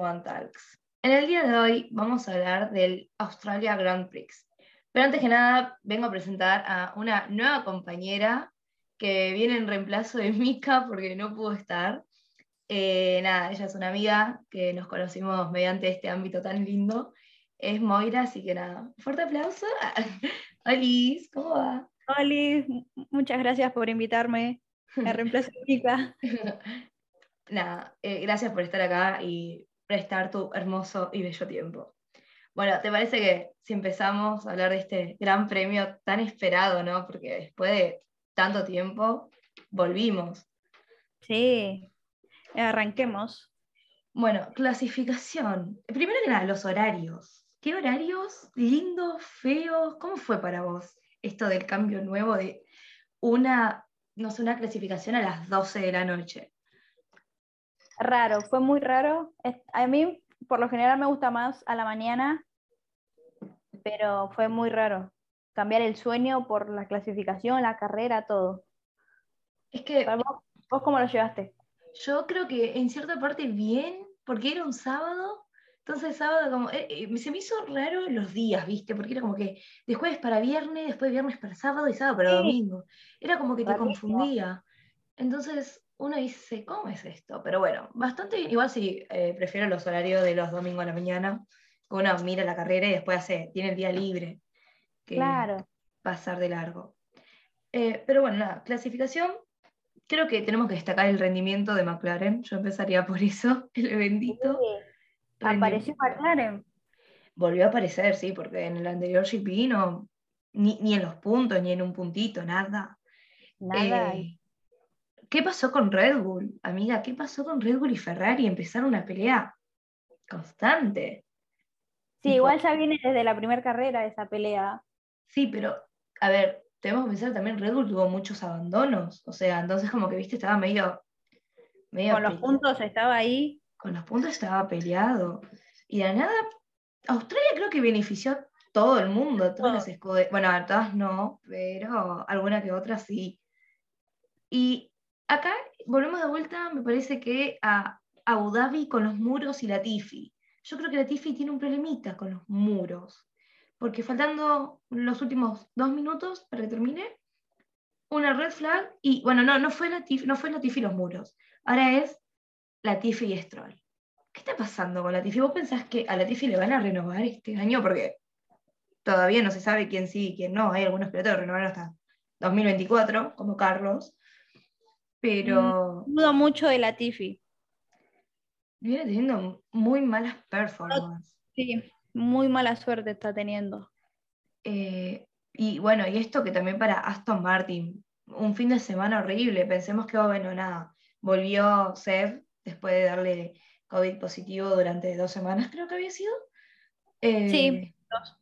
F1 Talks. En el día de hoy vamos a hablar del Australia Grand Prix. Pero antes que nada, vengo a presentar a una nueva compañera que viene en reemplazo de Mika porque no pudo estar. Eh, nada, ella es una amiga que nos conocimos mediante este ámbito tan lindo. Es Moira, así que nada, fuerte aplauso. Alice, ¿cómo va? Hola, muchas gracias por invitarme a reemplazo de Mika. nada, eh, gracias por estar acá y prestar tu hermoso y bello tiempo. Bueno, ¿te parece que si empezamos a hablar de este gran premio tan esperado, ¿no? Porque después de tanto tiempo volvimos. Sí, arranquemos. Bueno, clasificación. Primero que nada, los horarios. ¿Qué horarios lindos, feos? ¿Cómo fue para vos esto del cambio nuevo de una, no sé, una clasificación a las 12 de la noche? Raro, fue muy raro. A mí, por lo general, me gusta más a la mañana, pero fue muy raro. Cambiar el sueño por la clasificación, la carrera, todo. Es que. ¿Vos, ¿Vos cómo lo llevaste? Yo creo que en cierta parte bien, porque era un sábado. Entonces, sábado, como. Eh, eh, se me hizo raro los días, ¿viste? Porque era como que de jueves para viernes, después de viernes para sábado y sábado para domingo. Era como que te confundía. Entonces, uno dice, ¿cómo es esto? Pero bueno, bastante. Igual sí, eh, prefiero los horarios de los domingos a la mañana. Uno mira la carrera y después hace, tiene el día libre. Que claro. Pasar de largo. Eh, pero bueno, la clasificación. Creo que tenemos que destacar el rendimiento de McLaren. Yo empezaría por eso, el bendito. Apareció McLaren. Volvió a aparecer, sí, porque en el anterior GP no, ni, en los puntos, ni en un puntito, nada. Nada. Eh, ¿Qué pasó con Red Bull? Amiga, ¿qué pasó con Red Bull y Ferrari? Empezaron una pelea constante. Sí, igual ya viene desde la primera carrera esa pelea. Sí, pero, a ver, tenemos que pensar también, Red Bull tuvo muchos abandonos. O sea, entonces como que, viste, estaba medio... medio con los puntos estaba ahí. Con los puntos estaba peleado. Y de nada, Australia creo que benefició a todo el mundo, todas las escuderías. Bueno, a todas no, pero alguna que otra sí. Y acá volvemos de vuelta, me parece que a Abu Dhabi con los muros y la Tifi. Yo creo que la Tifi tiene un problemita con los muros, porque faltando los últimos dos minutos para que termine, una red flag y bueno, no, no fue la Tifi, no fue la Tifi los muros, ahora es la Tifi y Stroll. ¿Qué está pasando con la Tifi? ¿Vos pensás que a la Tifi le van a renovar este año? Porque todavía no se sabe quién sí y quién no. Hay algunos pilotos que renovaron hasta 2024, como Carlos, pero... Mm, dudo mucho de la Tiffy. Viene teniendo muy malas performances. Sí, muy mala suerte está teniendo. Eh, y bueno, y esto que también para Aston Martin, un fin de semana horrible. Pensemos que, oh, bueno, nada, volvió Seb después de darle COVID positivo durante dos semanas, creo que había sido. Eh, sí, dos.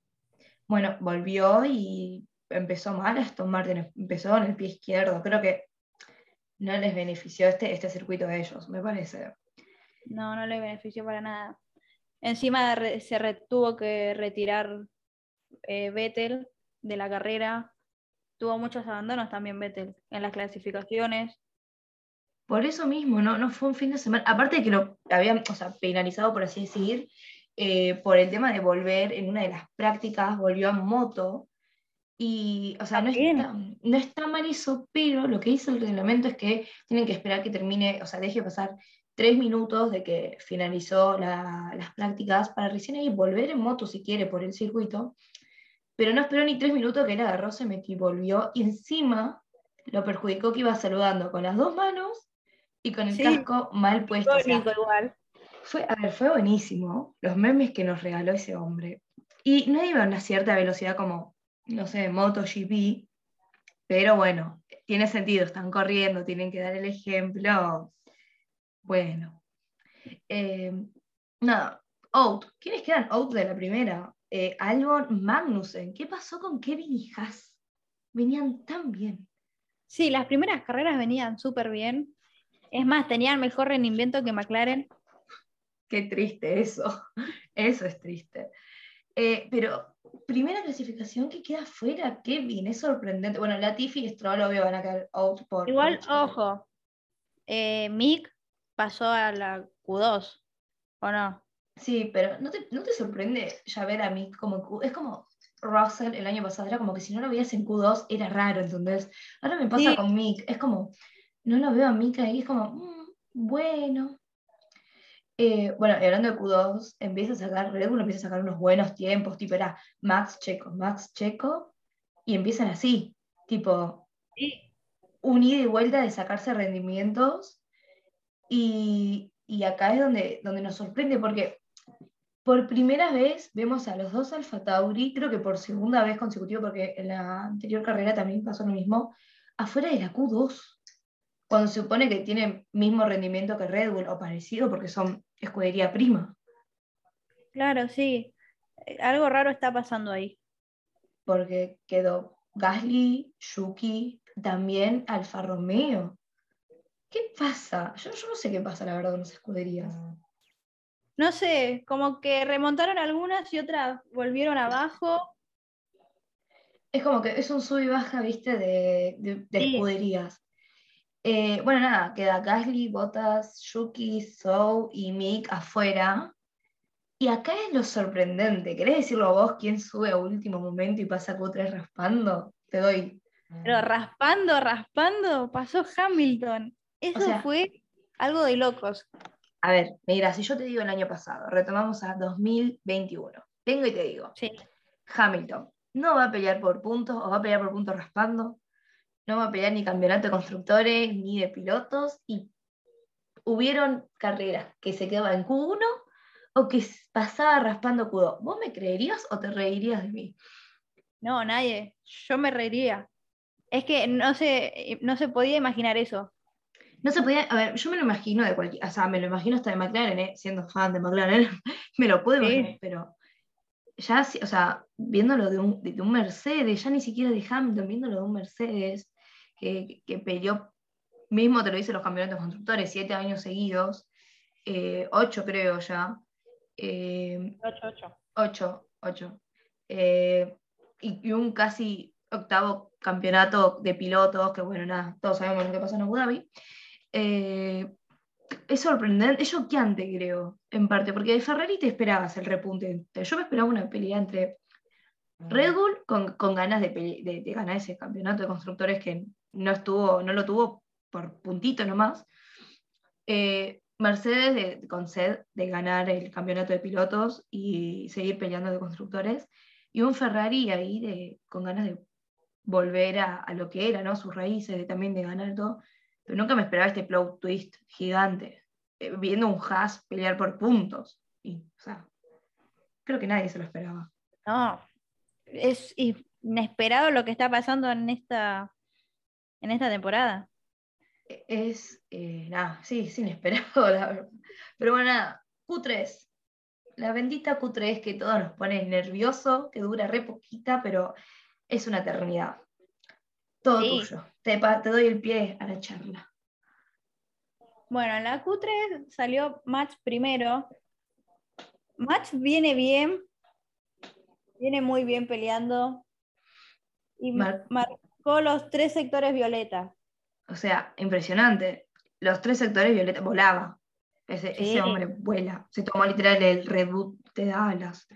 Bueno, volvió y empezó mal Aston Martin, empezó en el pie izquierdo. Creo que no les benefició este, este circuito a ellos, me parece. No, no les benefició para nada. Encima se tuvo que retirar eh, Vettel de la carrera. Tuvo muchos abandonos también Vettel en las clasificaciones. Por eso mismo, no, no fue un fin de semana. Aparte de que lo habían o sea, penalizado, por así decir, eh, por el tema de volver en una de las prácticas, volvió a moto y, o sea, no está, no está, mal eso, pero lo que hizo el reglamento es que tienen que esperar que termine, o sea, deje pasar tres minutos de que finalizó las prácticas para recién ahí volver en moto si quiere por el circuito. Pero no esperó ni tres minutos que él agarró, se metió y volvió. Y encima lo perjudicó que iba saludando con las dos manos y con el casco mal puesto. igual. Fue, a ver, fue buenísimo los memes que nos regaló ese hombre. Y no iba a una cierta velocidad como no sé, MotoGP, pero bueno, tiene sentido, están corriendo, tienen que dar el ejemplo. Bueno. Eh, nada, Out. ¿Quiénes quedan out de la primera? Eh, Albon Magnussen. ¿Qué pasó con Kevin y Haas? Venían tan bien. Sí, las primeras carreras venían súper bien. Es más, tenían mejor rendimiento que McLaren. Qué triste eso. Eso es triste. Eh, pero primera clasificación que queda fuera, Kevin, es sorprendente. Bueno, Latifi y Stroll obvio van a quedar out por. Igual, ojo, eh, Mick pasó a la Q2, ¿o no? Sí, pero ¿no te, ¿no te sorprende ya ver a mí como Q? Es como Russell el año pasado, era como que si no lo veías en Q2 era raro, entonces ahora me pasa Sí. con Mick, es como, no lo veo a Mick ahí, es como, mm, bueno. Eh, bueno, y hablando de Q2, empieza a sacar, Red Bull empieza a sacar unos buenos tiempos, tipo era Max Checo, Max Checo, y empiezan así, tipo, Sí. un ida y vuelta de sacarse rendimientos. Y, y acá es donde, donde nos sorprende, porque por primera vez vemos a los dos Alfa Tauri, creo que por segunda vez consecutiva, porque en la anterior carrera también pasó lo mismo, afuera de la Q2. Cuando se supone que tienen mismo rendimiento que Red Bull o parecido, porque son escudería prima. Claro, sí. Eh, Algo raro está pasando ahí. Porque quedó Gasly, Yuki, también Alfa Romeo. ¿Qué pasa? Yo, yo no sé qué pasa, la verdad, con las escuderías. No sé, como que remontaron algunas y otras volvieron abajo. Es como que es un sub y baja, viste, de, de- de Sí. escuderías. Eh, bueno, nada, queda Gasly, Bottas, Yuki, Zhou y Mick afuera. Y acá es lo sorprendente. ¿Querés decirlo vos quién sube a último momento y pasa Q3 raspando? Te doy. Pero raspando, raspando, pasó Hamilton. Eso sea- fue algo de locos. A ver, mira, si yo te digo el año pasado, retomamos a 2021. Vengo y te digo, Sí. Hamilton no va a pelear por puntos o va a pelear por puntos raspando, no va a pelear ni campeonato de constructores ni de pilotos y hubieron carreras que se quedaban en Q1 o que pasaba raspando Q2. ¿Vos me creerías o te reirías de mí? No, nadie. Yo me reiría. Es que no se, no se podía imaginar eso. No se podía, a ver, yo me lo imagino de cualquier, o sea, me lo imagino hasta de McLaren, ¿eh? siendo fan de McLaren, me lo puedo Sí. imaginar, pero ya, sí, o sea, viéndolo de un, de un Mercedes, ya ni siquiera de Hamilton, viéndolo de un Mercedes, que, que peleó, mismo te lo dicen los campeonatos constructores, siete años seguidos, eh, ocho creo ya, eh, 8-8. ocho, ocho, eh, y, y un casi octavo campeonato de pilotos, que bueno, nada, todos sabemos lo que pasó en Abu Dhabi. Es sorprendente, es choqueante, creo, en parte, porque de Ferrari te esperabas el repunte. Yo me esperaba una pelea entre Red Bull con, con ganas de, de- de ganar ese campeonato de constructores que no estuvo, no lo tuvo por puntito nomás. Eh, Mercedes de- con sed de ganar el campeonato de pilotos y seguir peleando de constructores. Y un Ferrari ahí de, con ganas de volver a, a lo que era, ¿no? Sus raíces, de, también de ganar todo. Pero nunca me esperaba este plot twist gigante, eh, viendo un Haas pelear por puntos. Y, o sea, creo que nadie se lo esperaba. No, es inesperado lo que está pasando en esta, en esta temporada. Es, eh, nada, sí, es inesperado, la verdad. Pero bueno, nada, Q3. La bendita Q3 que todo nos pone nervioso, que dura re poquita, pero es una eternidad. Todo Sí. tuyo. Te, te doy el pie a la charla. Bueno, en la Q3 salió Match primero. Match viene bien, viene muy bien peleando y Mar- marcó los tres sectores violeta. O sea, impresionante. Los tres sectores violeta volaba. Ese, Sí. ese hombre vuela. Se tomó literal el reboot de Dallas.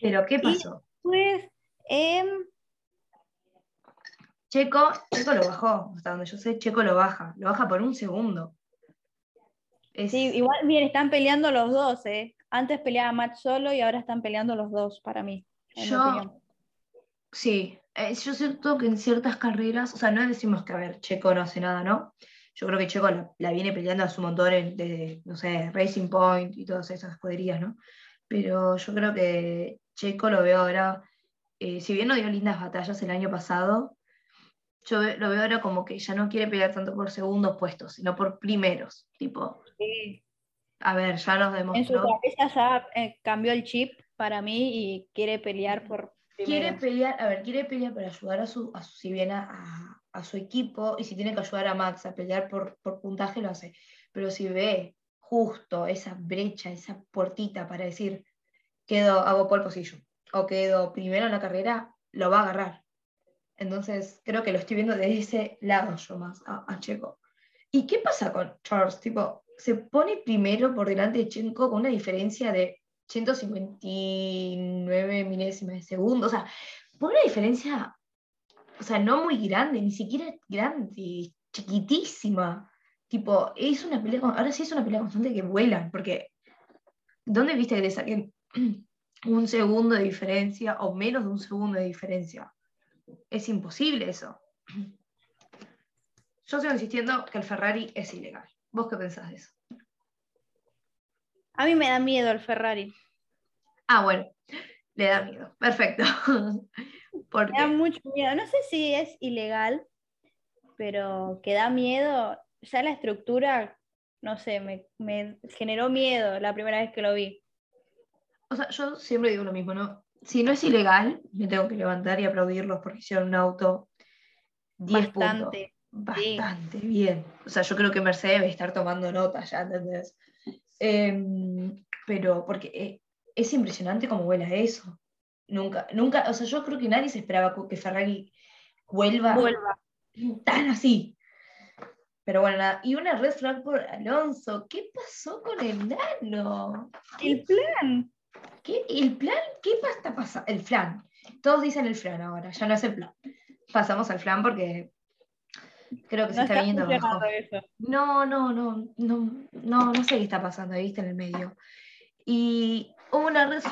Pero, ¿qué pasó? Pues, em, Checo, Checo lo bajó, hasta donde yo sé, Checo lo baja, lo baja por un segundo. Es- sí, igual bien, están peleando los dos, ¿eh? Antes peleaba Match solo y ahora están peleando los dos, para mí. Yo-. Sí, eh, yo siento que en ciertas carreras, o sea, no decimos que, a ver, Checo no hace nada, ¿no? Yo creo que Checo la, la viene peleando a su montón desde, no sé, Racing Point y todas esas escuderías, ¿no? Pero yo creo que Checo lo veo ahora, eh, si bien no dio lindas batallas el año pasado, yo lo veo ahora como que ya no quiere pelear tanto por segundos puestos, sino por primeros. Tipo, Sí. a ver, ya nos En su demostró. cabeza ya eh, cambió el chip para mí y quiere pelear por Quiere primero. pelear, a ver, quiere pelear para ayudar a su, a su- si bien a, a- a su equipo, y si tiene que ayudar a Max a pelear por, por puntaje, lo hace. Pero si ve justo esa brecha, esa puertita para decir, quedo, hago pole position, o quedo primero en la carrera, lo va a agarrar. Entonces, creo que lo estoy viendo de ese lado yo más, a, a Checo. ¿Y qué pasa con Charles? Tipo, se pone primero por delante de Chenko con una diferencia de 159 milésimas de segundo. O sea, por una diferencia, o sea, no muy grande, ni siquiera grande, chiquitísima. Tipo, es una pelea, ahora sí es una pelea constante que vuelan, porque ¿dónde viste que le saquen un segundo de diferencia o menos de un segundo de diferencia? Es imposible eso. Yo sigo insistiendo que el Ferrari es ilegal. ¿Vos qué pensás de eso? A mí me da miedo el Ferrari. Ah, bueno, le da miedo. Perfecto. Me da mucho miedo. No sé si es ilegal, pero que da miedo. Ya la estructura, no sé, me, me generó miedo la primera vez que lo vi. O sea, yo siempre digo lo mismo, ¿no? Si no es ilegal, me tengo que levantar y aplaudirlos porque hicieron un auto 10 Bastante. Bastante bien. O sea, yo creo que Mercedes debe estar tomando nota ya, ¿entendés? Em, pero porque eh, es impresionante cómo vuela eso. Nunca, nunca, o sea, yo creo que nadie se esperaba que Ferrari vuelva, vuelva. tan así. Pero bueno, nada. y una red flag por Alonso. ¿Qué pasó con el nano? El plan. ¿Qué? ¿El plan? ¿Qué está pasando? El flan. Todos dicen el flan ahora, ya no es el plan. Pasamos al flan porque creo que se está, viendo abajo. No, no, no, no, no, no sé qué está pasando, viste, en el medio. Y hubo una red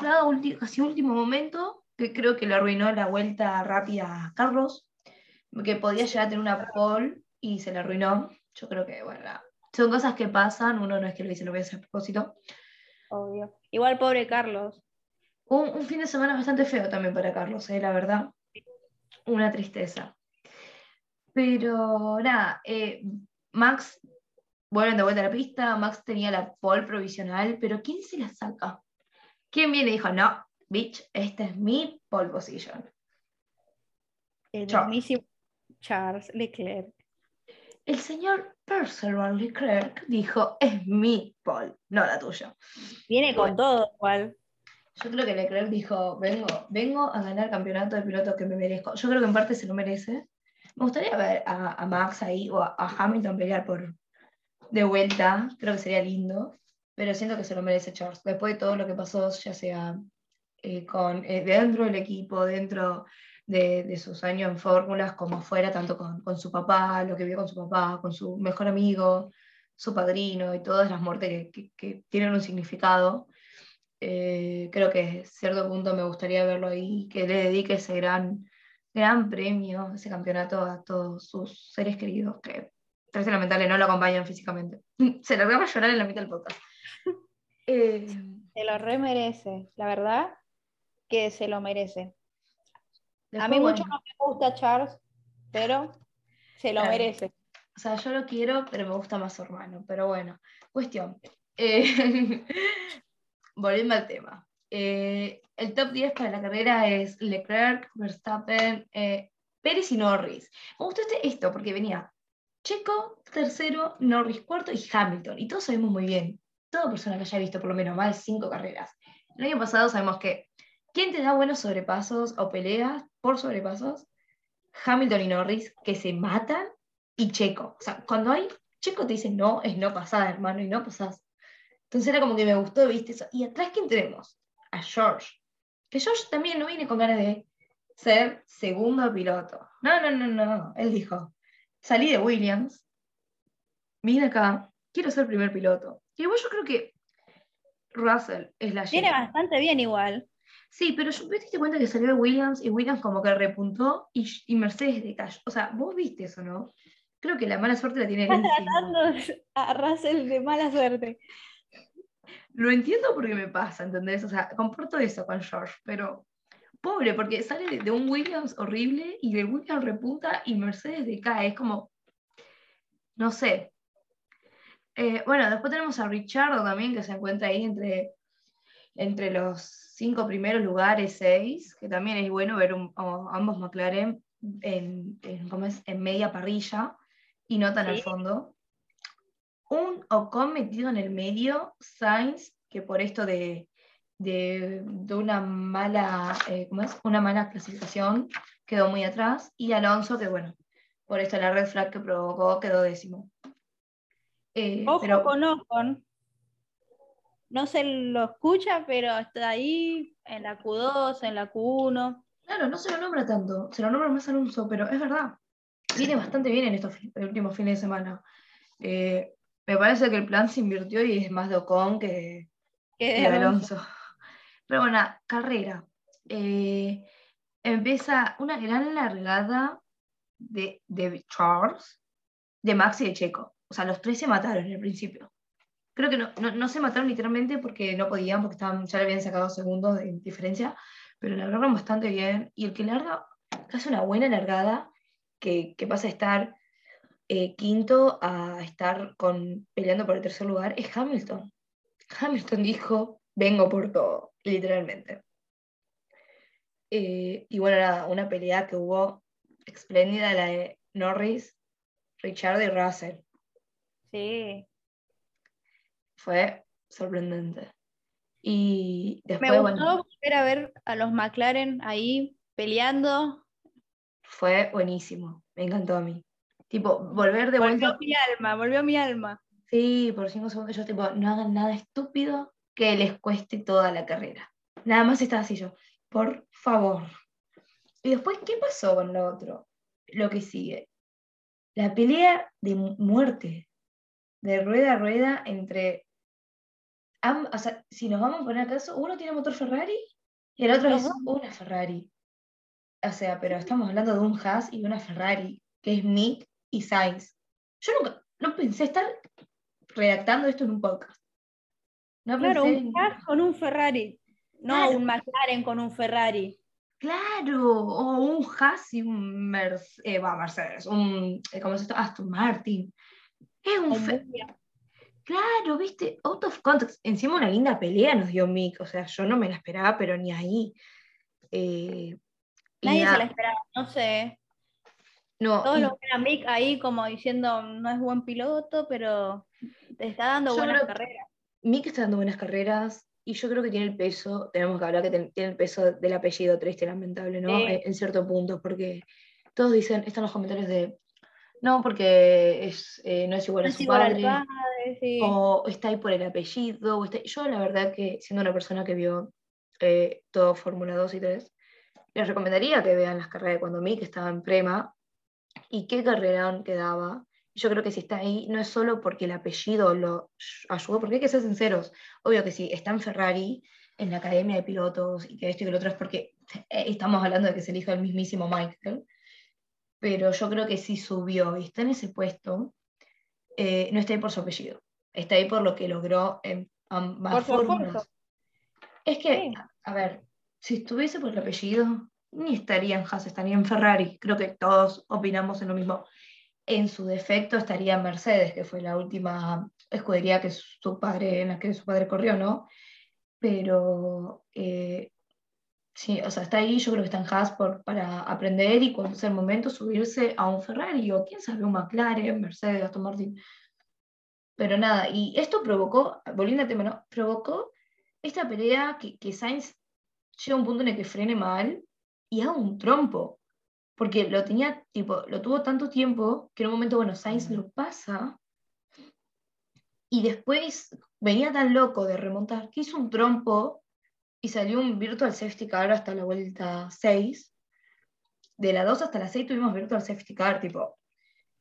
casi último momento que creo que le arruinó la vuelta rápida a Carlos, que podía llegar a tener una pole y se le arruinó. Yo creo que, bueno, son cosas que pasan, uno no es que lo dice, lo voy a hacer a propósito. Obvio. Igual pobre Carlos. Un, un fin de semana bastante feo también para Carlos, ¿eh? la verdad. Una tristeza. Pero nada, eh, Max vuelven de vuelta a la pista, Max tenía la pole provisional, pero ¿quién se la saca? ¿Quién viene y dijo, no, bitch, esta es mi pole position? El mismísimo Charles Leclerc. El señor Percival Leclerc dijo, es mi pole, no la tuya. Viene con todo, igual. Yo creo que Leclerc dijo, vengo, vengo a ganar campeonato de piloto que me merezco. Yo creo que en parte se lo merece. Me gustaría ver a, Max ahí o a, Hamilton pelear por de vuelta, creo que sería lindo, pero siento que se lo merece Charles. Después de todo lo que pasó, ya sea eh, con, eh, dentro del equipo, dentro de, sus años en fórmulas, como fuera, tanto con, su papá, lo que vio con su papá, con su mejor amigo, su padrino y todas las muertes que, tienen un significado. Eh, creo que a cierto punto me gustaría verlo ahí, que le dedique ese gran gran premio, ese campeonato a todos sus seres queridos que, es lamentable, no lo acompañan físicamente. Se lo a llorar en la mitad del podcast. Eh, se lo remerece, la verdad que se lo merece. a mí mucho no me gusta Charles, pero se lo merece. O sea, yo lo quiero, pero me gusta más su hermano. Pero bueno, cuestión. Eh, volviendo al tema. Eh, el top 10 para la carrera es Leclerc, Verstappen, eh, Pérez y Norris. Me gustó este, esto porque venía Checo, tercero, Norris cuarto y Hamilton. Y todos sabemos muy bien, toda persona que haya visto por lo menos más de cinco carreras. El año pasado sabemos que ¿quién te da buenos sobrepasos o peleas por sobrepasos? Hamilton y Norris, que se matan, y Checo. O sea, cuando hay Checo te dice no, es no pasada, hermano, y no pasás. Entonces era como que me gustó, viste eso. Y atrás, ¿quién tenemos? A George que George también no viene con ganas de ser segundo piloto. No, no, no, no. Él dijo, salí de Williams, vine acá, quiero ser primer piloto. Y igual yo creo que Russell es la Viene bastante bien igual. Sí, pero yo, ¿te diste cuenta que salió de Williams y Williams como que repuntó y, Mercedes de calle? O sea, vos viste eso, ¿no? Creo que la mala suerte la tiene tratando a Russell de mala suerte. Lo entiendo porque me pasa, ¿entendés? O sea, comporto eso con George, pero pobre, porque sale de, un Williams horrible y de Williams repunta y Mercedes decae. Es como, no sé. Eh, bueno, después tenemos a Richardo también, que se encuentra ahí entre, entre los cinco primeros lugares, seis, que también es bueno ver ambos McLaren en, en media parrilla y no tan al fondo un Ocon metido en el medio, Sainz, que por esto de, una, mala, eh, una mala clasificación quedó muy atrás, y Alonso, que bueno, por esto la red flag que provocó quedó décimo. Eh, Ojo con Ocon. No se lo escucha, pero está ahí en la Q2, en la Q1. Claro, no se lo nombra tanto, se lo nombra más Alonso, pero es verdad. Viene bastante bien en estos últimos fines de semana. Eh, me parece que el plan se invirtió y es más de Ocon que, de Alonso. Pero bueno, carrera. Eh, empieza una gran largada de, de Charles, de Max y de Checo. O sea, los tres se mataron en el principio. Creo que no, se mataron literalmente porque no podían, porque estaban, ya le habían sacado segundos de diferencia, pero largaron bastante bien. Y el que larga, hace una buena largada, que, que pasa a estar eh, quinto a estar con, peleando por el tercer lugar, es Hamilton. Hamilton dijo, vengo por todo, literalmente. Eh, y bueno, nada, una pelea que hubo espléndida, la de Norris, Richard y Russell. Sí. Fue sorprendente. Y después, Me gustó ver a ver a los McLaren ahí peleando. Fue buenísimo, me encantó a mí. Tipo, volver de vuelta. Volvió mi alma, volvió mi alma. Sí, por cinco segundos yo tipo, no hagan nada estúpido que les cueste toda la carrera. Nada más estaba así yo, por favor. Y después, ¿qué pasó con lo otro? Lo que sigue. La pelea de muerte, de rueda a rueda entre... o sea, si nos vamos a poner acaso, uno tiene motor Ferrari y el otro es una Ferrari. O sea, pero estamos hablando de un Haas y una Ferrari, que es Mick y Sainz. Yo nunca, no pensé estar redactando esto en un podcast. No claro, un Haas con un Ferrari, no un McLaren con un Ferrari. Claro, o un Haas y un eh, Mercedes, un, eh, ¿cómo se llama? Aston Martin. Es un Claro, viste, out of context. Encima una linda pelea nos dio Mick, o sea, yo no me la esperaba, pero ni ahí. Eh, Nadie se la esperaba, no sé. No, Todos lo ven a Mick ahí como diciendo, no es buen piloto, pero te está dando buenas carreras. Mick está dando buenas carreras, y yo creo que tiene el peso, tenemos que hablar que tiene el peso del apellido triste y lamentable, ¿no? En cierto punto, porque todos dicen, están los comentarios de, no, porque es, eh, no es igual a su padre, o está ahí por el apellido, o yo la verdad que siendo una persona que vio eh, todo Fórmula 2 y 3, les recomendaría que vean las carreras de cuando Mick estaba en Prema y qué carrera quedaba yo creo que si está ahí no es solo porque el apellido lo ayudó, porque hay que ser sinceros. Obvio que si está en Ferrari, en la academia de pilotos y que esto y que lo otro es porque eh, estamos hablando de que se el hijo del mismísimo Michael. Pero yo creo que si subió y está en ese puesto, eh, no está ahí por su apellido. Está ahí por lo que logró en ambas formas. Es que, a ver, si estuviese por el apellido, ni estaría en Haas, estaría en Ferrari. Creo que todos opinamos en lo mismo en su defecto estaría Mercedes, que fue la última escudería que su padre, en la que su padre corrió, ¿no? Pero eh, sí, o sea, está ahí, yo creo que está en Haas por, para aprender y cuando sea el momento subirse a un Ferrari o quién sabe, un McLaren, Mercedes, Aston Martin. Pero nada, y esto provocó, volviendo al tema, ¿no? Provocó esta pelea que, que Sainz llega a un punto en el que frene mal y haga un trompo porque lo tenía, tipo, lo tuvo tanto tiempo que en un momento, bueno, Sainz lo pasa y después venía tan loco de remontar que hizo un trompo y salió un virtual safety car hasta la vuelta 6. De la 2 hasta la 6 tuvimos virtual safety car, tipo,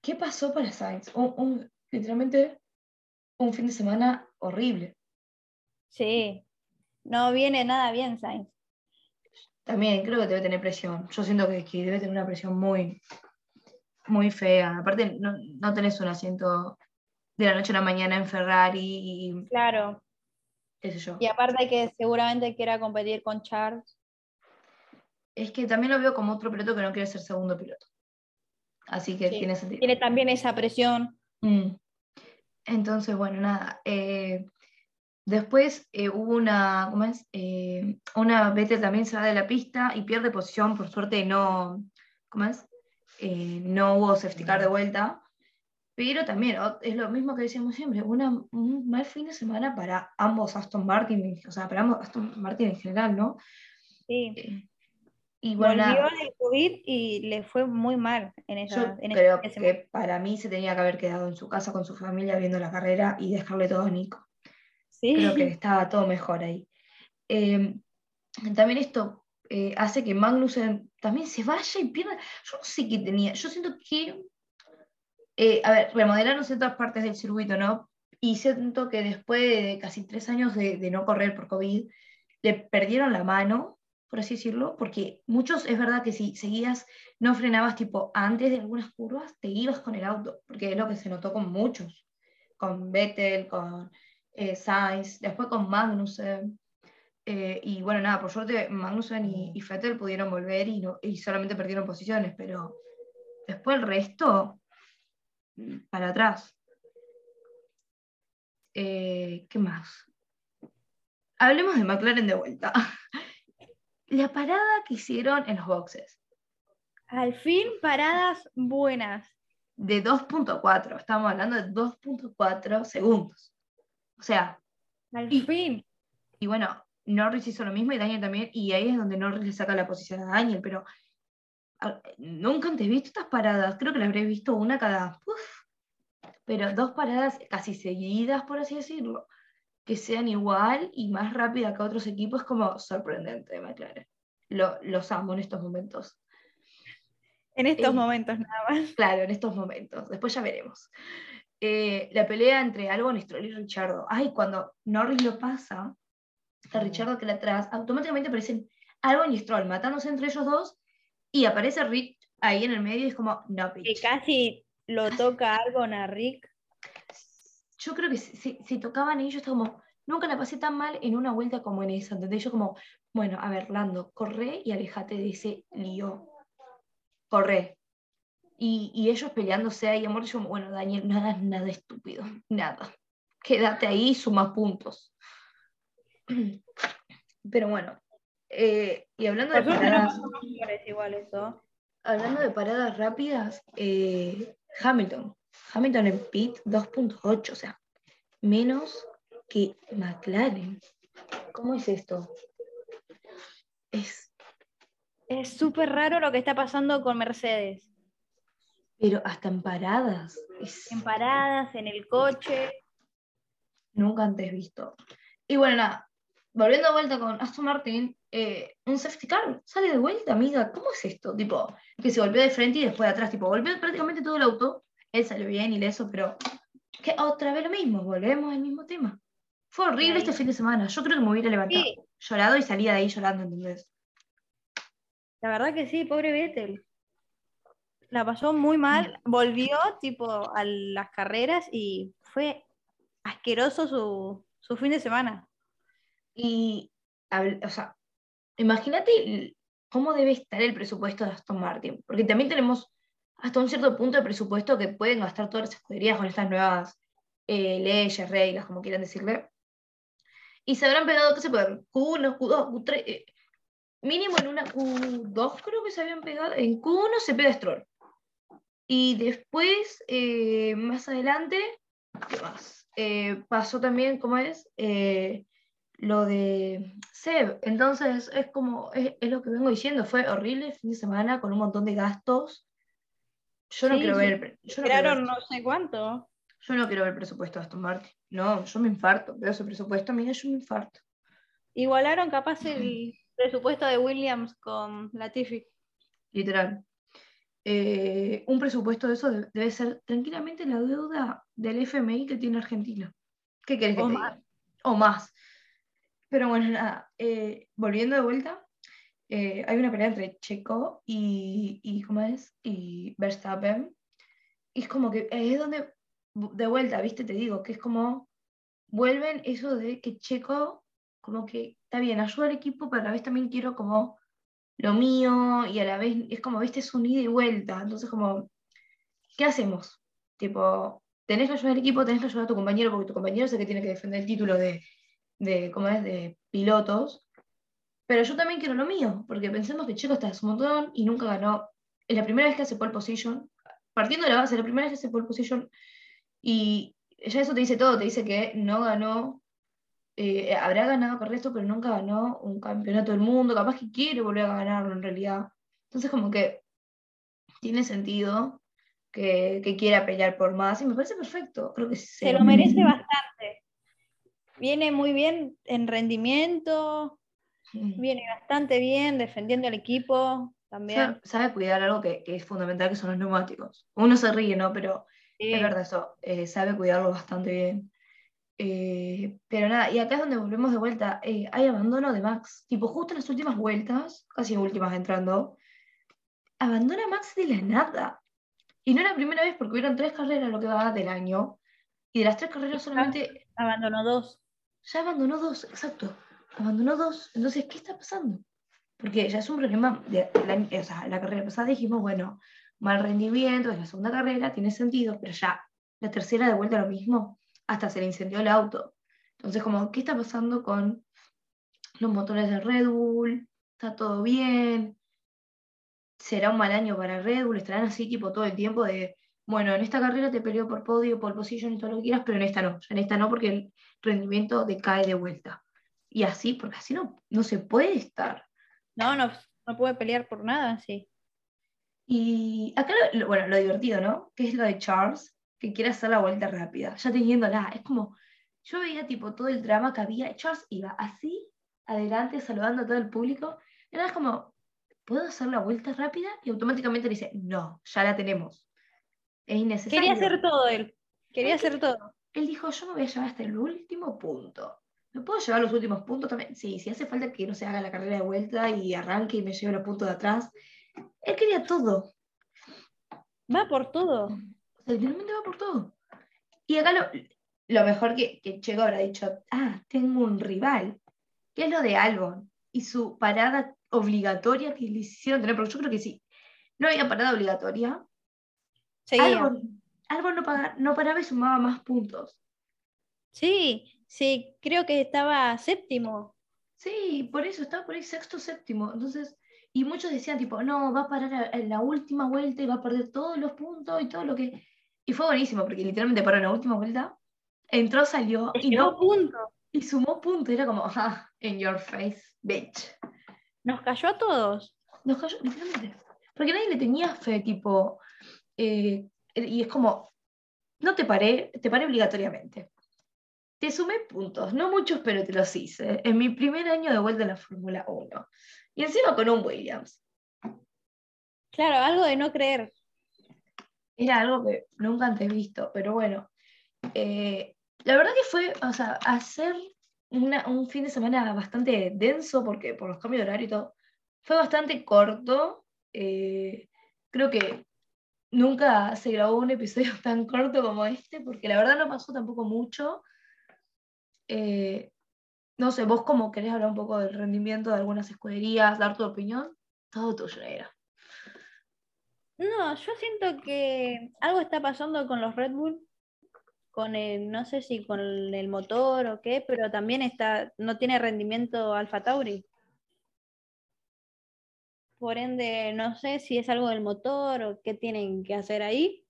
¿qué pasó para Sainz? Un, literalmente un fin de semana horrible. Sí, no viene nada bien Sainz. También creo que debe tener presión. Yo siento que, debe tener una presión muy, muy fea. Aparte, no, no, tenés un asiento de la noche a la mañana en Ferrari. Y, claro. Qué sé yo. Y aparte que seguramente quiera competir con Charles. Es que también lo veo como otro piloto que no quiere ser segundo piloto. Así que tiene sentido. Tiene también esa presión. Mm. Entonces, bueno, nada. Eh, Después eh, hubo una, ¿cómo es? Eh, una Vettel también se va de la pista y pierde posición, por suerte no, ¿cómo es? Eh, no hubo safety car de vuelta, pero también es lo mismo que decíamos siempre, una, un mal fin de semana para ambos Aston Martin, o sea, para ambos Aston Martin en general, ¿no? Sí. Y bueno, Volvió del COVID y le fue muy mal en esa. Yo creo que para mí se tenía que haber quedado en su casa con su familia viendo la carrera y dejarle todo a Nico. ¿Sí? Creo que estaba todo mejor ahí. Em, también esto eh, hace que Magnussen también se vaya y pierda. Yo no sé qué tenía. Yo siento que. Eh, a ver, remodelaron ciertas partes del circuito, ¿no? Y siento que después de casi tres años de, de no correr por COVID, le perdieron la mano por así decirlo, porque muchos es verdad que si seguías, no frenabas tipo antes de algunas curvas, te ibas con el auto, porque es lo que se notó con muchos, con Vettel, con eh, Sainz, después con Magnussen. Eh, y bueno, nada, por suerte Magnussen y, y Vettel pudieron volver y, no, y solamente perdieron posiciones, pero después el resto, para atrás. Eh, ¿Qué más? Hablemos de McLaren de vuelta. la parada que hicieron en los boxes. Al fin, paradas buenas. De 2.4, estamos hablando de 2.4 segundos. O sea. Al fin. Y bueno, Norris hizo lo mismo y Daniel también, y ahí es donde Norris le saca la posición a Daniel, pero nunca antes he visto estas paradas, creo que las habré visto una cada, pero dos paradas casi seguidas, por así decirlo que sean igual y más rápida que otros equipos es como sorprendente, McLaren. Lo, los amo en estos momentos. En estos eh, momentos nada más. Claro, en estos momentos. Después ya veremos. Eh, la pelea entre Albon, Stroll y Richardo. Ay, cuando Norris lo pasa, a Richardo que le atrás, automáticamente aparecen Albon y Stroll matándose entre ellos dos y aparece Rick ahí en el medio y es como, no, bitch. Que casi lo toca Albon a Rick yo creo que si, tocaban ellos, estaba como, nunca la pasé tan mal en una vuelta como en esa, ¿entendés? Yo como, bueno, a ver, Lando, corre y alejate de ese lío. Corre. Y, ellos peleándose ahí, amor, yo, bueno, Daniel, nada, nada estúpido, nada. Quédate ahí, suma puntos. Pero bueno, eh, y hablando de paradas... Hablando de paradas rápidas, eh, Hamilton. Hamilton en pit 2.8, o sea, menos que McLaren. ¿Cómo es esto? Es es súper raro lo que está pasando con Mercedes. Pero hasta en paradas. En paradas, en el coche. Nunca antes visto. Y bueno, nada, volviendo de vuelta con Aston Martin, eh, un safety car sale de vuelta, amiga. ¿Cómo es esto? Tipo, que se volvió de frente y después de atrás. Tipo, volvió prácticamente todo el auto él salió bien y eso, pero que otra vez lo mismo, volvemos al mismo tema. Fue horrible este fin de semana. Yo creo que me hubiera levantado, llorado y salía de ahí llorando, ¿entendés? La verdad que sí, pobre Vettel. La pasó muy mal, volvió tipo a las carreras y fue asqueroso su, su fin de semana. Y, o sea, imagínate cómo debe estar el presupuesto de Aston Martin, porque también tenemos hasta un cierto punto de presupuesto que pueden gastar todas las escuderías con estas nuevas eh, leyes, reglas, como quieran decirle. Y se habrán pegado, ¿qué se pueden? Q1, Q2, Q3, mínimo en una Q2 creo que se habían pegado, en Q1 se pega Stroll. Y después, eh, más adelante, ¿qué más? Eh, pasó también, ¿cómo es? lo de Seb. Entonces, es como, es, es, lo que vengo diciendo, fue horrible el fin de semana con un montón de gastos yo no quiero ver. Yo no, no sé cuánto. Yo no quiero ver el presupuesto de Aston Martin. No, yo me infarto. Veo ese presupuesto, mira, yo me infarto. Igualaron capaz el presupuesto de Williams con Latifi. Literal. Eh, un presupuesto de eso debe ser tranquilamente la deuda del FMI que tiene Argentina. ¿Qué querés que o te más. diga? O más. Pero bueno, nada, eh, volviendo de vuelta, eh, hay una pelea entre Checo y, y, ¿cómo es? Y Verstappen. Y es como que es donde, de vuelta, ¿viste? Te digo, que es como, vuelven eso de que Checo, como que, está bien, ayuda al equipo, pero a la vez también quiero como lo mío, y a la vez es como, ¿viste? Es un ida y vuelta. Entonces, como, ¿qué hacemos? Tipo, tenés que ayudar al equipo, tenés que ayudar a tu compañero, porque tu compañero es el que tiene que defender el título de, de ¿cómo es?, de pilotos. Pero yo también quiero lo mío, porque pensemos que Checo está en su montón y nunca ganó. Es la primera vez que hace pole position. Partiendo de la base, la primera vez que hace pole position. Y ya eso te dice todo, te dice que no ganó eh, habrá ganado Carreto, pero nunca ganó un campeonato del mundo, capaz que quiere volver a ganarlo en realidad. Entonces como que tiene sentido que, quiera pelear por más y me parece perfecto. Creo que se, lo merece bastante. Viene muy bien en rendimiento, viene bastante bien defendiendo al equipo también. Sabe, cuidar algo que, es fundamental, que son los neumáticos. Uno se ríe, ¿no? Pero es verdad eso, eh, sabe cuidarlo bastante bien. Eh, pero nada, y acá es donde volvemos de vuelta. Eh, hay abandono de Max. Tipo, justo en las últimas vueltas, casi últimas entrando, abandona Max de la nada. Y no era la primera vez porque hubieron tres carreras lo que va del año. Y de las tres carreras solamente. Abandonó dos. Ya abandonó dos, exacto. Abandonó dos. Entonces, ¿qué está pasando? Porque ya es un problema. De, la, o sea, la carrera pasada dijimos, bueno, mal rendimiento, es la segunda carrera, tiene sentido, pero ya la tercera de vuelta lo mismo hasta se le incendió el auto. Entonces, como, ¿qué está pasando con los motores de Red Bull? ¿Está todo bien? ¿Será un mal año para Red Bull? ¿Estarán así tipo todo el tiempo de, bueno, en esta carrera te peleó por podio, por position y todo lo que quieras, pero en esta no, en esta no porque el rendimiento decae de vuelta. Y así, porque así no, no se puede estar. No, no, no puede pelear por nada, sí. Y acá, bueno, lo divertido, ¿no? Que es lo de Charles, que quiere hacer la vuelta rápida, ya teniéndola. Es como, yo veía tipo todo el drama que había. Charles iba así, adelante, saludando a todo el público. Y era como, ¿puedo hacer la vuelta rápida? Y automáticamente le dice, no, ya la tenemos. Es innecesario. Quería hacer todo él. Quería hacer todo. Él dijo, yo me voy a llevar hasta el último punto. ¿Me puedo llevar los últimos puntos también? Sí, si hace falta que no se haga la carrera de vuelta y arranque y me lleve los puntos de atrás. Él quería todo. Va por todo literalmente va por todo. Y acá lo, mejor que, que, Checo habrá dicho, ah, tengo un rival, que es lo de Albon y su parada obligatoria que le hicieron tener, porque yo creo que sí, no había parada obligatoria. Albon, Albon no, no paraba y sumaba más puntos. Sí, sí, creo que estaba séptimo. Sí, por eso estaba por ahí sexto, séptimo. Entonces, y muchos decían tipo, no, va a parar en la última vuelta y va a perder todos los puntos y todo lo que... Y fue buenísimo, porque literalmente paró en la última vuelta, entró, salió y no punto. Y sumó punto, era como, ah, in your face, bitch. Nos cayó a todos. Nos cayó, literalmente. Porque nadie le tenía fe, tipo, eh, y es como, no te paré, te paré obligatoriamente. Te sumé puntos, no muchos, pero te los hice. En mi primer año de vuelta en la Fórmula 1. Y encima con un Williams. Claro, algo de no creer era algo que nunca antes visto, pero bueno, eh, la verdad que fue, o sea, hacer un fin de semana bastante denso, porque por los cambios de horario y todo, fue bastante corto. Eh, creo que nunca se grabó un episodio tan corto como este, porque la verdad no pasó tampoco mucho. Eh, no sé, vos como querés hablar un poco del rendimiento de algunas escuderías, dar tu opinión, todo tuyo era. No, yo siento que algo está pasando con los Red Bull, con el, no sé si con el motor o qué, pero también está, no tiene rendimiento Alfa Tauri. Por ende, no sé si es algo del motor o qué tienen que hacer ahí.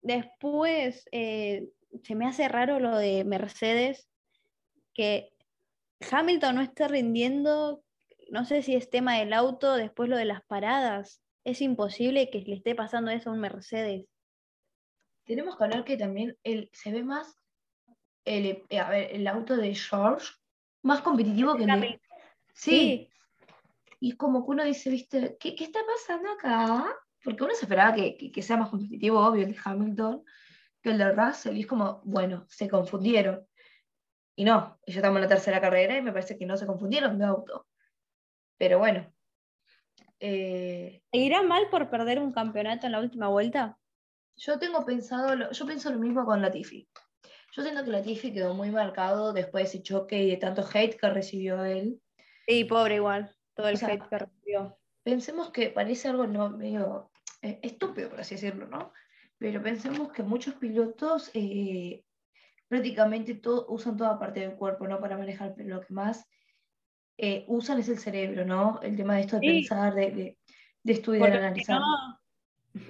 Después, eh, se me hace raro lo de Mercedes, que Hamilton no esté rindiendo, no sé si es tema del auto, después lo de las paradas es imposible que le esté pasando eso a un Mercedes. Tenemos que hablar que también el, se ve más el, eh, a ver, el auto de George más competitivo que el Sí. Y es como que uno dice, viste, ¿qué, está pasando acá? Porque uno se esperaba que, sea más competitivo, obvio, el de Hamilton, que el de Russell. Y es como, bueno, se confundieron. Y no, ya estamos en la tercera carrera y me parece que no se confundieron de auto. Pero bueno, eh, ¿Seguirá mal por perder un campeonato en la última vuelta? Yo tengo pensado, yo pienso lo mismo con Latifi. Yo siento que Latifi quedó muy marcado después de ese choque y de tanto hate que recibió él. Sí, pobre igual, todo el hate que recibió. Pensemos que parece algo no medio eh, estúpido, por así decirlo, ¿no? Pero pensemos que muchos pilotos eh, prácticamente todo, usan toda parte del cuerpo, ¿no? Para manejar, pero lo que más eh, usan es el cerebro, ¿no? El tema de esto de pensar, de, estudiar, analizar. No,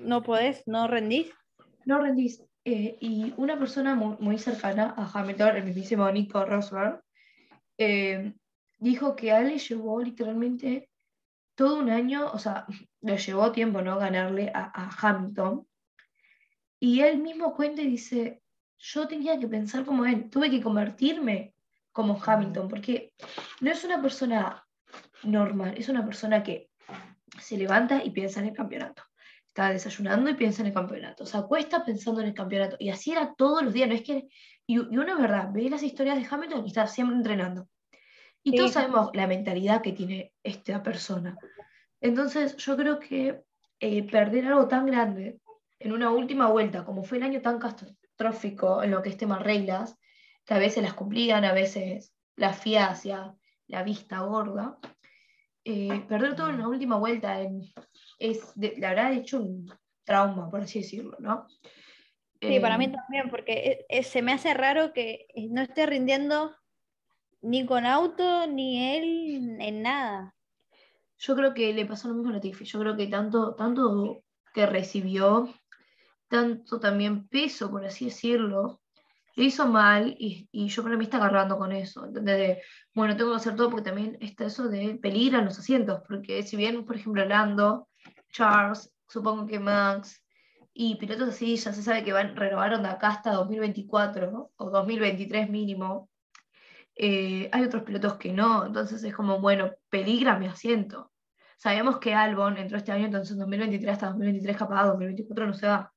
no podés, no rendís. No rendís. Eh, y una persona muy, cercana a Hamilton, el mismísimo Nico Rosberg, eh, dijo que a él le llevó literalmente todo un año, o sea, le llevó tiempo, ¿no? Ganarle a, Hamilton. Y él mismo cuenta y dice, yo tenía que pensar como él, tuve que convertirme como Hamilton, porque no es una persona normal, es una persona que se levanta y piensa en el campeonato. Está desayunando y piensa en el campeonato. Se acuesta pensando en el campeonato. Y así era todos los días. No es que, y, uno es verdad, ve las historias de Hamilton y está siempre entrenando. Y todos sabemos la mentalidad que tiene esta persona. Entonces, yo creo que eh, perder algo tan grande en una última vuelta, como fue el año tan catastrófico en lo que es tema reglas, que a veces las cumplían, a veces la FIA hacia la vista gorda, eh, perder todo en la última vuelta es, de, la verdad, hecho un trauma, por así decirlo, ¿no? Sí, para mí eh, también, porque se me hace raro que no esté rindiendo ni con auto, ni él en nada. Yo creo que le pasó lo mismo a Latifi. Yo creo que tanto, tanto que recibió, tanto también peso, por así decirlo, le hizo mal y, yo para mí está agarrando con eso. De, bueno, tengo que hacer todo porque también está eso de peligrar los asientos. Porque si bien, por ejemplo, Lando, Charles, supongo que Max y pilotos así ya se sabe que van, renovaron de acá hasta 2024 o 2023 mínimo. Eh, hay otros pilotos que no, entonces es como, bueno, peligra mi asiento. Sabemos que Albon entró este año, entonces 2023 hasta 2023 capaz, 2024 no se va.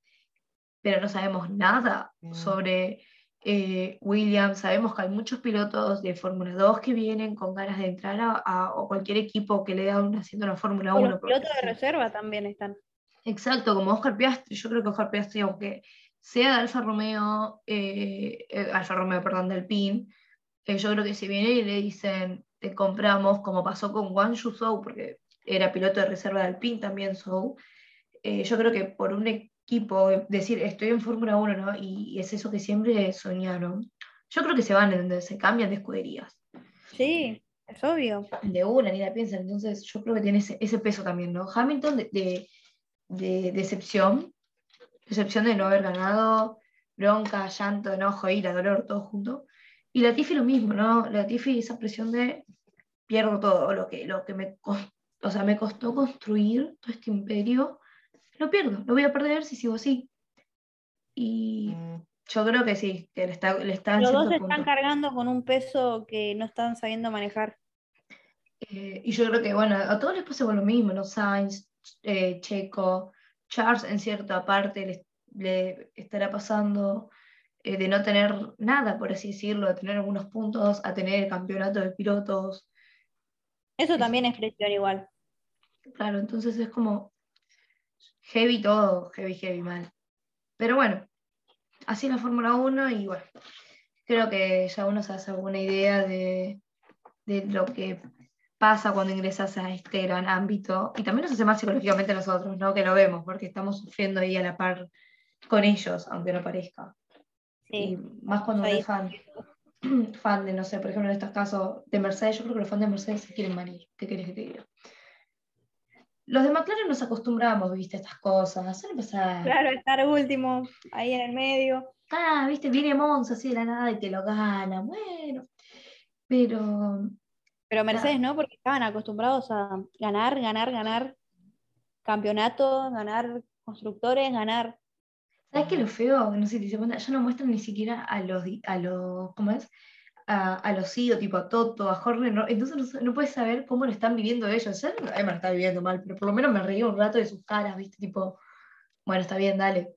Pero no sabemos nada mm. sobre eh, Williams. Sabemos que hay muchos pilotos de Fórmula 2 que vienen con ganas de entrar a, cualquier equipo que le da un asiento a la Fórmula 1. Los pilotos de reserva también están. Exacto, como Oscar Piastri. Yo creo que Oscar Piastri, aunque sea de Alfa Romeo, eh, eh, Alfa Romeo, perdón, del PIN, yo creo que si viene y le dicen, te compramos, como pasó con Wang Yuzhou, porque era piloto de reserva del PIN también, Zhou, eh, yo creo que por un equipo, decir, estoy en Fórmula 1, ¿no? Y, es eso que siempre soñaron. Yo creo que se van, se cambian de escuderías. Sí, es obvio. De una, ni la piensan. Entonces, yo creo que tiene ese, peso también, ¿no? Hamilton de, de, decepción, decepción de no haber ganado, bronca, llanto, enojo, ira, dolor, todo junto. Y Latifi lo mismo, ¿no? Latifi esa presión de pierdo todo, lo que, lo que me, o sea, me costó construir todo este imperio, lo pierdo, lo voy a perder si sigo así. Y mm. yo creo que sí, que le, está, le están... Los dos están cargando con un peso que no están sabiendo manejar. Eh, y yo creo que, bueno, a todos les pasa lo mismo, ¿no? Sainz, eh, Checo, Charles en cierta parte le estará pasando. Eh, de no tener nada, por así decirlo, de tener algunos puntos, a tener el campeonato de pilotos. Eso también es presión igual. Claro, entonces es como heavy todo, heavy, heavy mal. Pero bueno, así la Fórmula 1 y bueno, creo que ya uno se hace alguna idea de, de lo que pasa cuando ingresas a este gran ámbito y también nos hace más psicológicamente nosotros, ¿no? Que lo vemos, porque estamos sufriendo ahí a la par con ellos, aunque no parezca. Y más cuando uno es fan, fan de, no sé, por ejemplo, en estos casos de Mercedes, yo creo que los fans de Mercedes se quieren morir. ¿Qué querés que te diga? Los de McLaren nos acostumbramos, viste, a estas cosas. Suele pasar. Claro, estar último, ahí en el medio. Ah, viste, viene Monza así de la nada y te lo gana. Bueno, pero. Pero Mercedes no, porque estaban acostumbrados a ganar, ganar, ganar campeonatos, ganar constructores, ganar ¿Sabes qué lo feo? No sé si te cuenta, ya no muestran ni siquiera a los, a los ¿cómo es? A, los IDO, tipo a Toto, a Jorge, entonces no, puedes saber cómo lo están viviendo ellos. Yo me lo está viviendo mal, pero por lo menos me reí un rato de sus caras, ¿viste? Tipo, bueno, está bien, dale.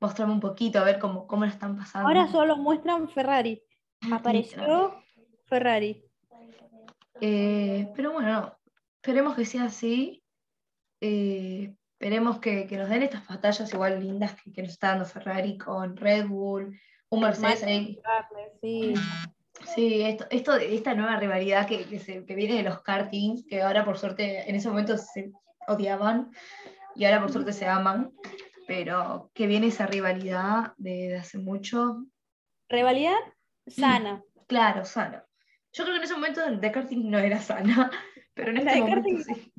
Mostrame un poquito a ver cómo, cómo lo están pasando. Ahora solo muestran Ferrari. Apareció Ferrari. Eh, pero bueno, esperemos que sea así. Eh, Esperemos que, nos den estas batallas igual lindas que, nos está dando Ferrari con Red Bull, un Mercedes ahí. Sí, sí esto, esto, esta nueva rivalidad que, se, viene de los kartings, que ahora por suerte en ese momento se odiaban y ahora por suerte se aman, pero que viene esa rivalidad de, hace mucho. ¿Rivalidad? Sana. Claro, sana. Yo creo que en ese momento de karting no era sana, pero en este momento sí.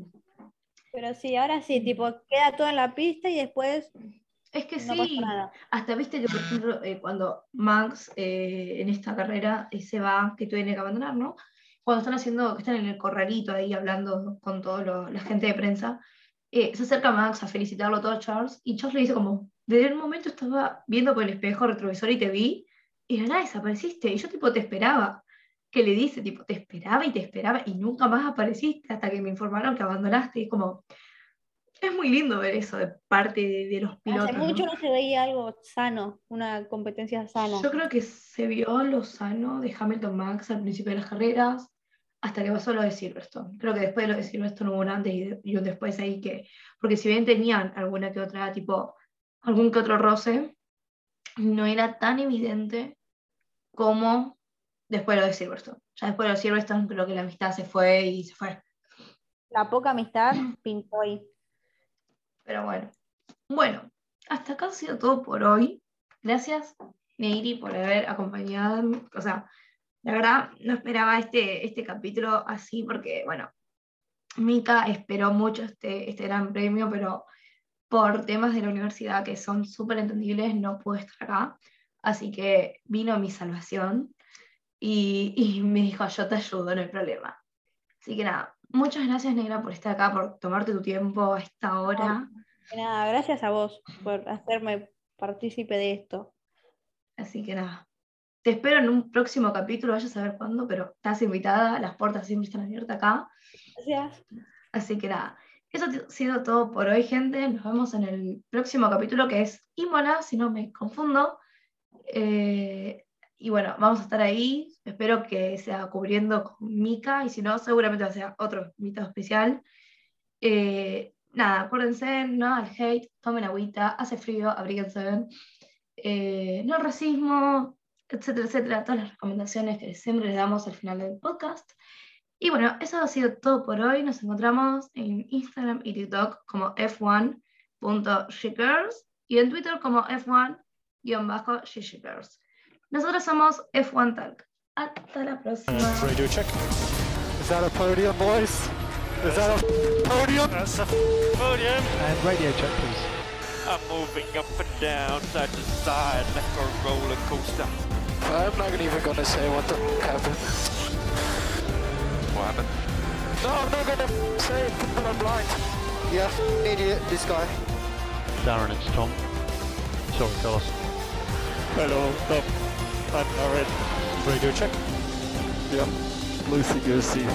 Pero sí, ahora sí, tipo, queda todo en la pista y después Es que no sí, hasta viste que, por ejemplo, eh, cuando Max eh, en esta carrera eh, se va, que tiene que abandonar, ¿no? Cuando están haciendo, que están en el corralito ahí hablando con toda la gente de prensa, eh, se acerca Max a felicitarlo todo a Charles, y Charles le dice como, desde un momento estaba viendo por el espejo retrovisor y te vi, y de nada desapareciste, y yo tipo te esperaba, que le dice, tipo, te esperaba y te esperaba, y nunca más apareciste hasta que me informaron que abandonaste, y es como, es muy lindo ver eso de parte de, de los pilotos. Hace mucho ¿no? no se veía algo sano, una competencia sana. Yo creo que se vio lo sano de Hamilton Max al principio de las carreras, hasta que pasó lo de Silverstone. Creo que después de lo de Silverstone hubo un antes y, y un después ahí que, porque si bien tenían alguna que otra, tipo, algún que otro roce, no era tan evidente como después de lo de Silverstone. Ya después de lo de Silverstone creo que la amistad se fue y se fue. La poca amistad pintó ahí. Pero bueno. Bueno, hasta acá ha sido todo por hoy. Gracias, Neiri, por haber acompañado. O sea, la verdad no esperaba este, este capítulo así porque, bueno, Mika esperó mucho este, este gran premio, pero por temas de la universidad que son súper entendibles no pude estar acá. Así que vino mi salvación y, y me dijo, yo te ayudo, no hay problema. Así que nada, muchas gracias Negra por estar acá, por tomarte tu tiempo a esta hora. Nada, gracias a vos por hacerme partícipe de esto. Así que nada, te espero en un próximo capítulo, vaya a saber cuándo, pero estás invitada, las puertas siempre están abiertas acá. Gracias. Así que nada, eso ha sido todo por hoy, gente. Nos vemos en el próximo capítulo que es Imola, si no me confundo. Eh, y bueno, vamos a estar ahí. Espero que sea cubriendo con Mika, y si no, seguramente va a ser otro invitado especial. Eh, nada, acuérdense, no al hate, tomen agüita, hace frío, abríguense. Eh, no al racismo, etcétera, etcétera. Todas las recomendaciones que siempre les damos al final del podcast. Y bueno, eso ha sido todo por hoy. Nos encontramos en Instagram y TikTok como f1.shikers y en Twitter como f1-shikers. Nosotros somos F1 Talk. Hasta la próxima. Radio check. Is that a podium, boys? Is that a podium? That's a podium. And radio check, please. I'm moving up and down, side to side, like a roller coaster. I'm not even gonna say what the f- happened. What happened? No, I'm not gonna say it, but I'm blind. Yeah, f- idiot, this guy. Darren, it's Tom. Sorry, Carlos. Hello, Tom. I'm Aaron. Radio check. Yeah, Lucy goosey.